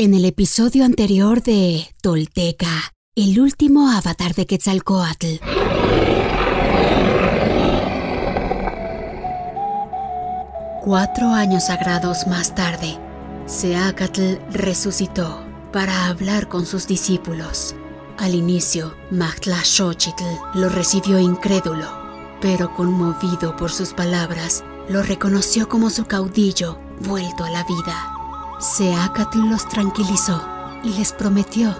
En el episodio anterior de Tolteca, el último avatar de Quetzalcoatl. Cuatro años sagrados más tarde, Seacatl resucitó para hablar con sus discípulos. Al inicio, Xochitl lo recibió incrédulo, pero conmovido por sus palabras, lo reconoció como su caudillo vuelto a la vida. Seacatl los tranquilizó y les prometió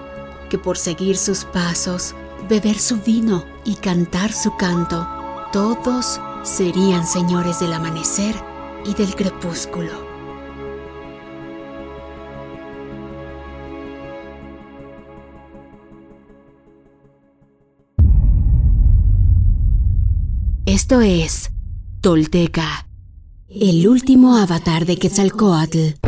que por seguir sus pasos, beber su vino y cantar su canto, todos serían señores del amanecer y del crepúsculo. Esto es Tolteca, el último avatar de Quetzalcoatl.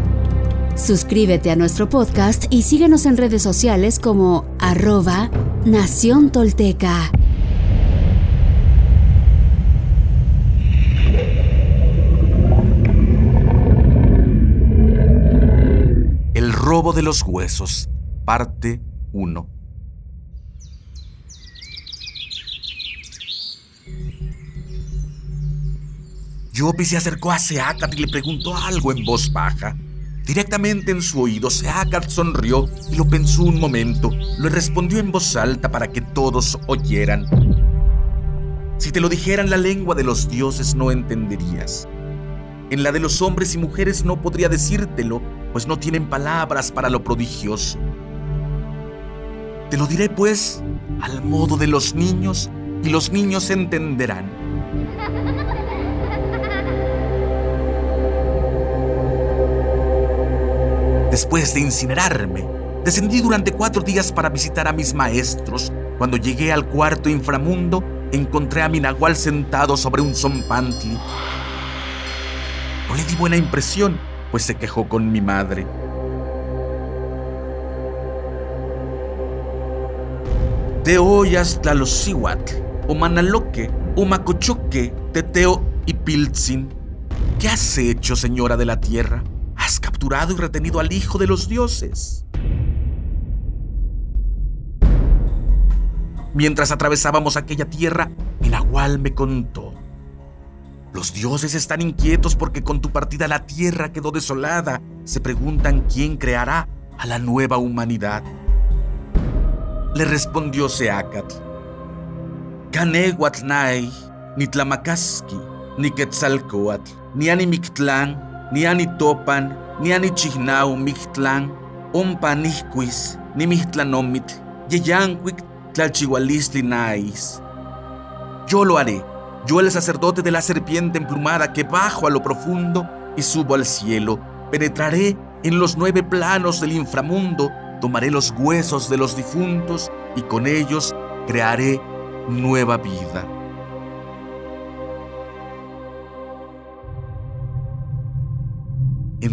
Suscríbete a nuestro podcast y síguenos en redes sociales como arroba Nación Tolteca. El robo de los huesos, parte 1. Yopi se acercó a Seacat y le preguntó algo en voz baja. Directamente en su oído, Seacat sonrió y lo pensó un momento. Lo respondió en voz alta para que todos oyeran. Si te lo dijeran la lengua de los dioses no entenderías. En la de los hombres y mujeres no podría decírtelo, pues no tienen palabras para lo prodigioso. Te lo diré pues al modo de los niños y los niños entenderán. Después de incinerarme, descendí durante cuatro días para visitar a mis maestros. Cuando llegué al cuarto inframundo, encontré a mi nahual sentado sobre un zompantli. No le di buena impresión, pues se quejó con mi madre. De hoyas tlalosihuatl, Omanaloque, Umacochoque, Teteo y Piltzin. ¿Qué has hecho, señora de la tierra? Y retenido al Hijo de los dioses. Mientras atravesábamos aquella tierra, Nahual me contó. Los dioses están inquietos porque con tu partida la tierra quedó desolada. Se preguntan quién creará a la nueva humanidad. Le respondió Seacatl. Canehuatnay, ni Tlamakaski, ni Quetzalcoatl, ni Animictlán, ni ani topan, ni ani chihnau mictlan, ompa nihquis, ni mihtlanomit, yeyanquic tlalchihualistli nais. Yo lo haré, yo el sacerdote de la serpiente emplumada que bajo a lo profundo y subo al cielo, penetraré en los nueve planos del inframundo, tomaré los huesos de los difuntos y con ellos crearé nueva vida.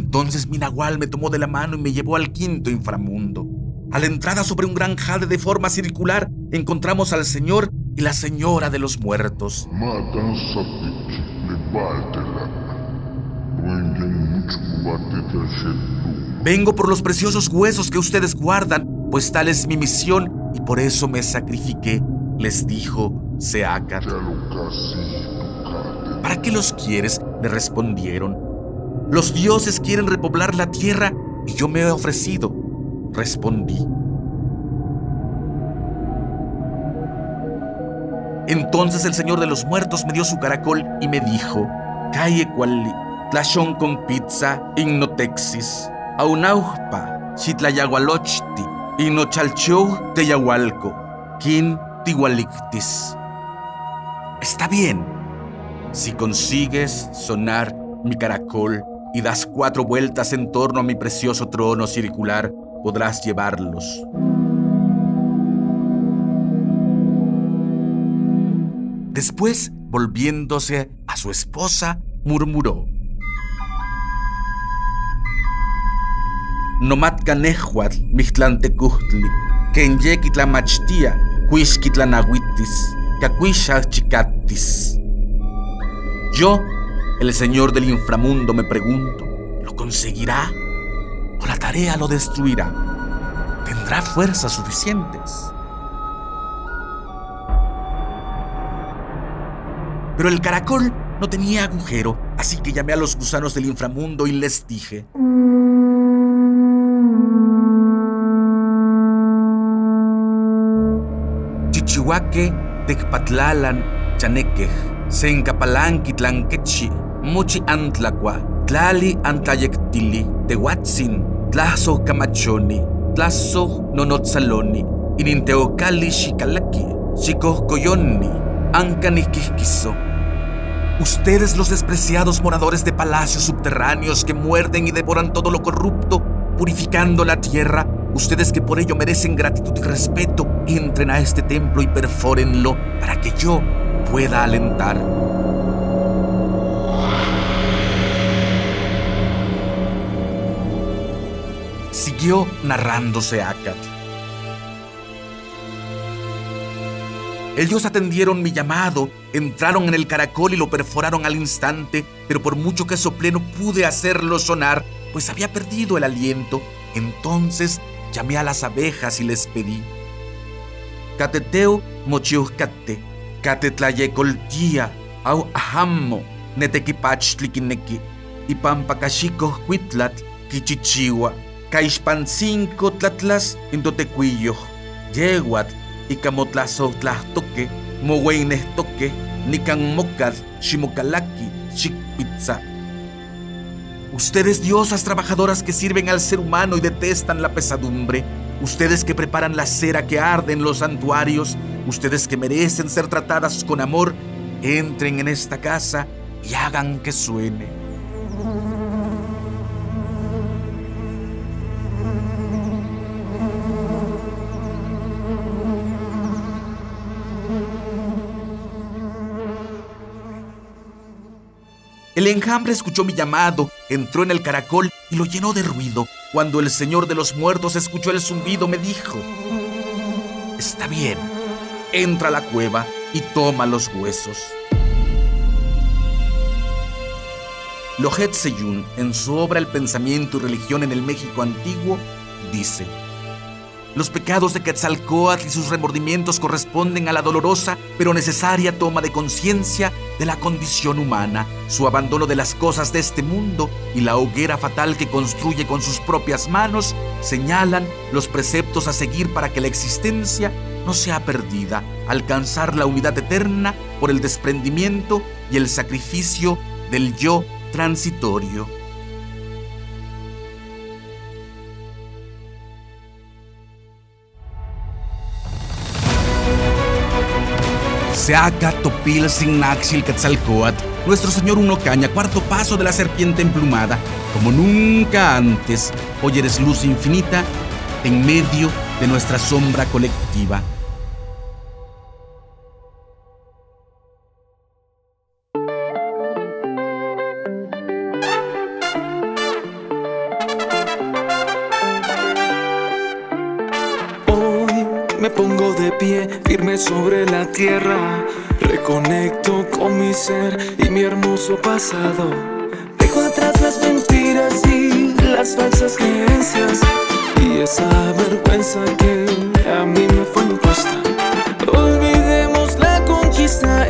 Entonces mi nahual me tomó de la mano y me llevó al quinto inframundo. A la entrada sobre un gran jade de forma circular encontramos al señor y la señora de los muertos. Vengo por los preciosos huesos que ustedes guardan, pues tal es mi misión y por eso me sacrifiqué, les dijo Seacat. ¿Para qué los quieres? le respondieron. Los dioses quieren repoblar la tierra y yo me he ofrecido. respondí. Entonces el Señor de los Muertos me dio su caracol y me dijo, Calle cuali, tlashon con pizza, innotexis, aunaupa, xitlayagualochti, inochalchou teyahualco, kin tigualictis. Está bien, si consigues sonar mi caracol y das cuatro vueltas en torno a mi precioso trono circular, podrás llevarlos. Después, volviéndose a su esposa, murmuró. Nomat canejuatl michtlantecujtli, kenyekitlamachtia, cuixquitlanahuitis, chicatis. Yo, el señor del inframundo, me pregunto, ¿lo conseguirá? ¿O la tarea lo destruirá? ¿Tendrá fuerzas suficientes? Pero el caracol no tenía agujero, así que llamé a los gusanos del inframundo y les dije... Chichihuaque, Tecpatlalan, Chaneque, Sencapalanqui, Tlanquechi, Mochi Antlacua, Tlali Antlayectili, Tehuatzin, Tlazo Camachoni, Tlazo Nonotzaloni, Ininteocali Xicalaki, Xicocoyoni, Ancanisquisquiso, Ustedes los despreciados moradores de palacios subterráneos que muerden y devoran todo lo corrupto, purificando la tierra, ustedes que por ello merecen gratitud y respeto, entren a este templo y perfórenlo para que yo pueda alentar. Siguió narrándose Akat. Ellos atendieron mi llamado, entraron en el caracol y lo perforaron al instante, pero por mucho que soplé no pude hacerlo sonar, pues había perdido el aliento. Entonces llamé a las abejas y les pedí. Cateteu mochiuhcate, catetlayecoltia, au ahammo, netequipachtliquineki, y pampacachicos cuitlat, quichichiwa, caixpancinco tlatlas, yeguat, nicanmocal, shimokalaki, pizza. Ustedes diosas trabajadoras que sirven al ser humano y detestan la pesadumbre, ustedes que preparan la cera que arde en los santuarios, ustedes que merecen ser tratadas con amor, entren en esta casa y hagan que suene. El enjambre escuchó mi llamado, entró en el caracol y lo llenó de ruido. Cuando el Señor de los muertos escuchó el zumbido, me dijo, Está bien, entra a la cueva y toma los huesos. Lohet Seyun, en su obra El pensamiento y religión en el México antiguo, dice, los pecados de Quetzalcoatl y sus remordimientos corresponden a la dolorosa pero necesaria toma de conciencia de la condición humana, su abandono de las cosas de este mundo y la hoguera fatal que construye con sus propias manos señalan los preceptos a seguir para que la existencia no sea perdida, alcanzar la unidad eterna por el desprendimiento y el sacrificio del yo transitorio. Seaca Topil Signaxil Quetzalcoatl, nuestro Señor Uno Caña, cuarto paso de la serpiente emplumada, como nunca antes, hoy eres luz infinita en medio de nuestra sombra colectiva. Me pongo de pie, firme sobre la tierra. Reconecto con mi ser y mi hermoso pasado. Dejo atrás las mentiras y las falsas creencias. Y esa vergüenza que a mí me fue impuesta. Olvidemos la conquista,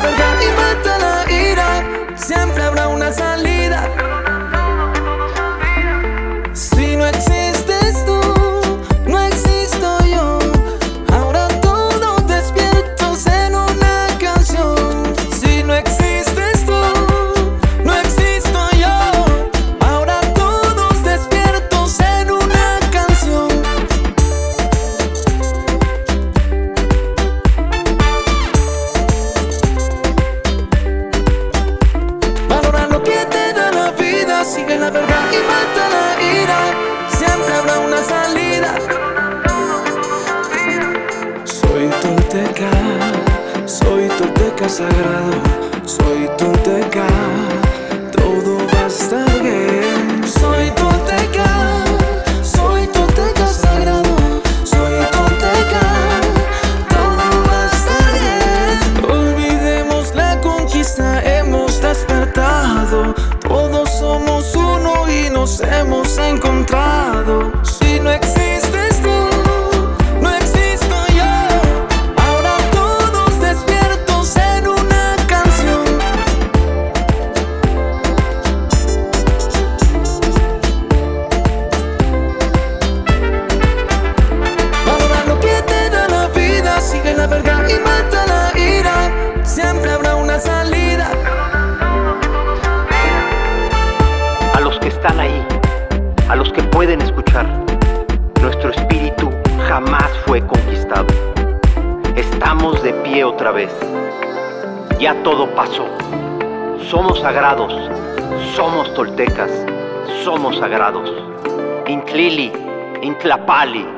seven. ahí, a los que pueden escuchar. Nuestro espíritu jamás fue conquistado. Estamos de pie otra vez. Ya todo pasó. Somos sagrados. Somos toltecas. Somos sagrados. Intlili, Intlapali.